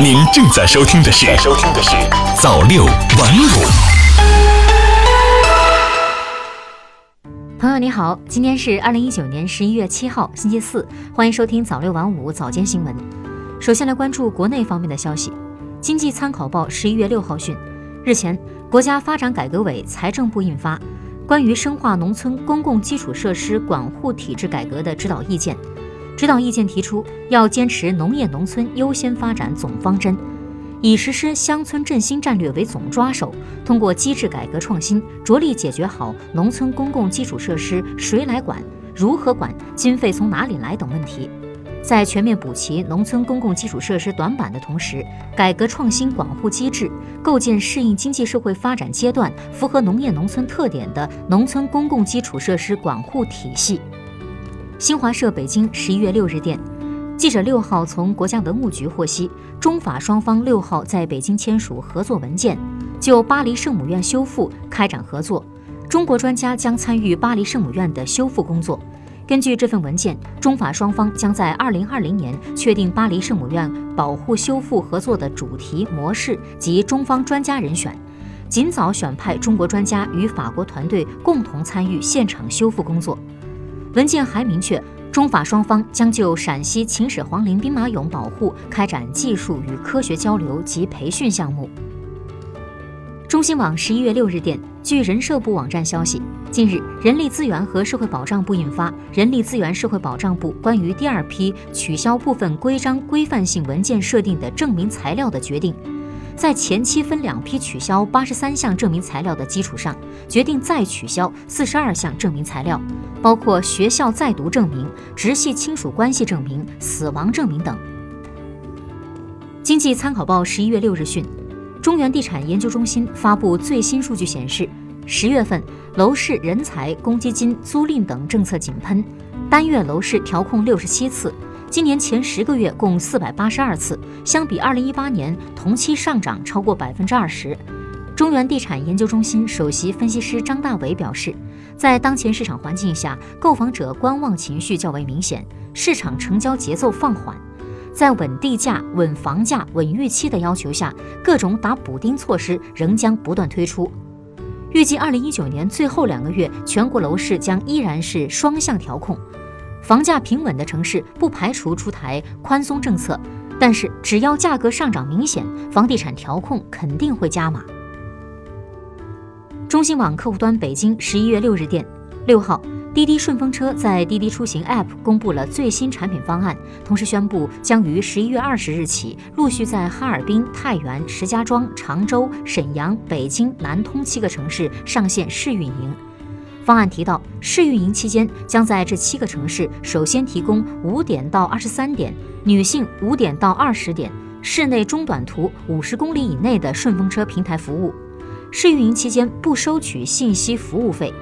您正在收听的是《收听的是早六晚五》。朋友你好，今天是二零一九年十一月七号，星期四，欢迎收听早六晚五早间新闻。首先来关注国内方面的消息。经济参考报十一月六号讯，日前，国家发展改革委、财政部印发《关于深化农村公共基础设施管护体制改革的指导意见》。指导意见提出，要坚持农业农村优先发展总方针，以实施乡村振兴战略为总抓手，通过机制改革创新，着力解决好农村公共基础设施谁来管、如何管、经费从哪里来等问题。在全面补齐农村公共基础设施短板的同时，改革创新管护机制，构建适应经济社会发展阶段、符合农业农村特点的农村公共基础设施管护体系。新华社北京十一月六日电，记者六号从国家文物局获悉，中法双方六号在北京签署合作文件，就巴黎圣母院修复开展合作，中国专家将参与巴黎圣母院的修复工作。根据这份文件，中法双方将在二零二零年确定巴黎圣母院保护修复合作的主题模式及中方专家人选，尽早选派中国专家与法国团队共同参与现场修复工作。文件还明确，中法双方将就陕西秦始皇陵兵马俑保护开展技术与科学交流及培训项目。中新网十一月六日电，据人社部网站消息，近日，人力资源和社会保障部印发《人力资源社会保障部关于第二批取消部分规章规范性文件设定的证明材料的决定》，在前期分两批取消八十三项证明材料的基础上，决定再取消四十二项证明材料，包括学校在读证明、直系亲属关系证明、死亡证明等。经济参考报十一月六日讯。中原地产研究中心发布最新数据显示，十月份楼市、人才、公积金、租赁等政策井喷，单月楼市调控六十七次，今年前十个月共四百八十二次，相比二零一八年同期上涨超过百分之二十。中原地产研究中心首席分析师张大伟表示，在当前市场环境下，购房者观望情绪较为明显，市场成交节奏放缓。在稳地价、稳房价、稳预期的要求下，各种打补丁措施仍将不断推出。预计二零一九年最后两个月，全国楼市将依然是双向调控。房价平稳的城市不排除出台宽松政策，但是只要价格上涨明显，房地产调控肯定会加码。中新网客户端北京十一月六日电，六号。滴滴顺风车在滴滴出行 App 公布了最新产品方案，同时宣布将于十一月二十日起陆续在哈尔滨、太原、石家庄、常州、沈阳、北京、南通七个城市上线试运营。方案提到，试运营期间将在这七个城市首先提供五点到二十三点、女性五点到二十点、室内中短途五十公里以内的顺风车平台服务。试运营期间不收取信息服务费。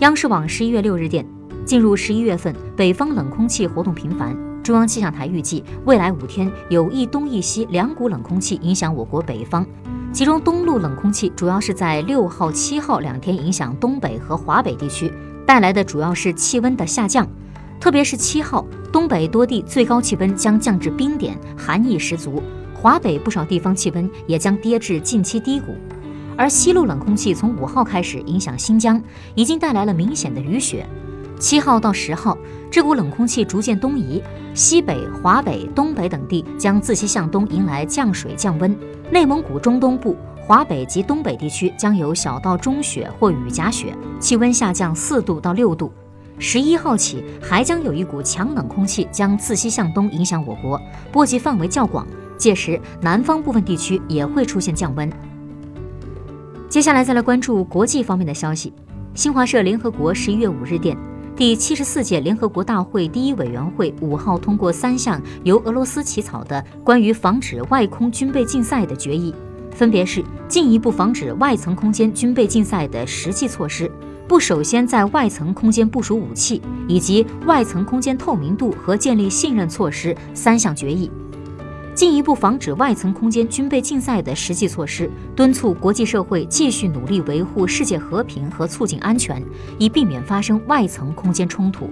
央视网十一月六日电，进入十一月份，北方冷空气活动频繁。中央气象台预计，未来五天有一东一西两股冷空气影响我国北方，其中东路冷空气主要是在六号、七号两天影响东北和华北地区，带来的主要是气温的下降。特别是七号，东北多地最高气温将降至冰点，寒意十足；华北不少地方气温也将跌至近期低谷。而西路冷空气从五号开始影响新疆，已经带来了明显的雨雪。七号到十号，这股冷空气逐渐东移，西北、华北、东北等地将自西向东迎来降水降温。内蒙古中东部、华北及东北地区将有小到中雪或雨夹雪，气温下降四度到六度。十一号起，还将有一股强冷空气将自西向东影响我国，波及范围较广。届时，南方部分地区也会出现降温。接下来再来关注国际方面的消息。新华社联合国十一月五日电，第七十四届联合国大会第一委员会五号通过三项由俄罗斯起草的关于防止外空军备竞赛的决议，分别是进一步防止外层空间军备竞赛的实际措施，不首先在外层空间部署武器，以及外层空间透明度和建立信任措施三项决议。进一步防止外层空间军备竞赛的实际措施，敦促国际社会继续努力维护世界和平和促进安全，以避免发生外层空间冲突。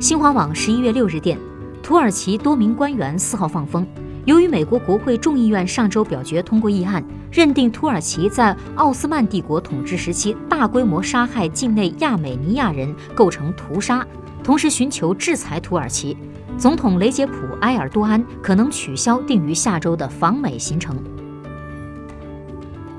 新华网十一月六日电，土耳其多名官员四号放风，由于美国国会众议院上周表决通过议案，认定土耳其在奥斯曼帝国统治时期大规模杀害境内亚美尼亚人构成屠杀，同时寻求制裁土耳其，总统雷杰普·埃尔多安可能取消定于下周的访美行程。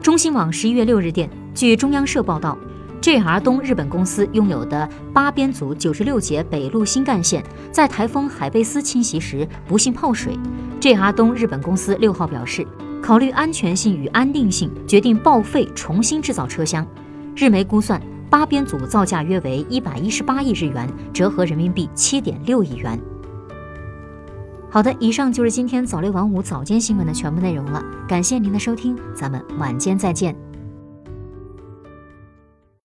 中新网十一月六日电，据中央社报道。JR 东日本公司拥有的八编组九十六节北陆新干线，在台风海贝斯侵袭时不幸泡水。JR 东日本公司六号表示，考虑安全性与安定性，决定报废重新制造车厢。日媒估算，八编组造价约为一百一十八亿日元，折合人民币七点六亿元。好的，以上就是今天早六晚五早间新闻的全部内容了。感谢您的收听，咱们晚间再见。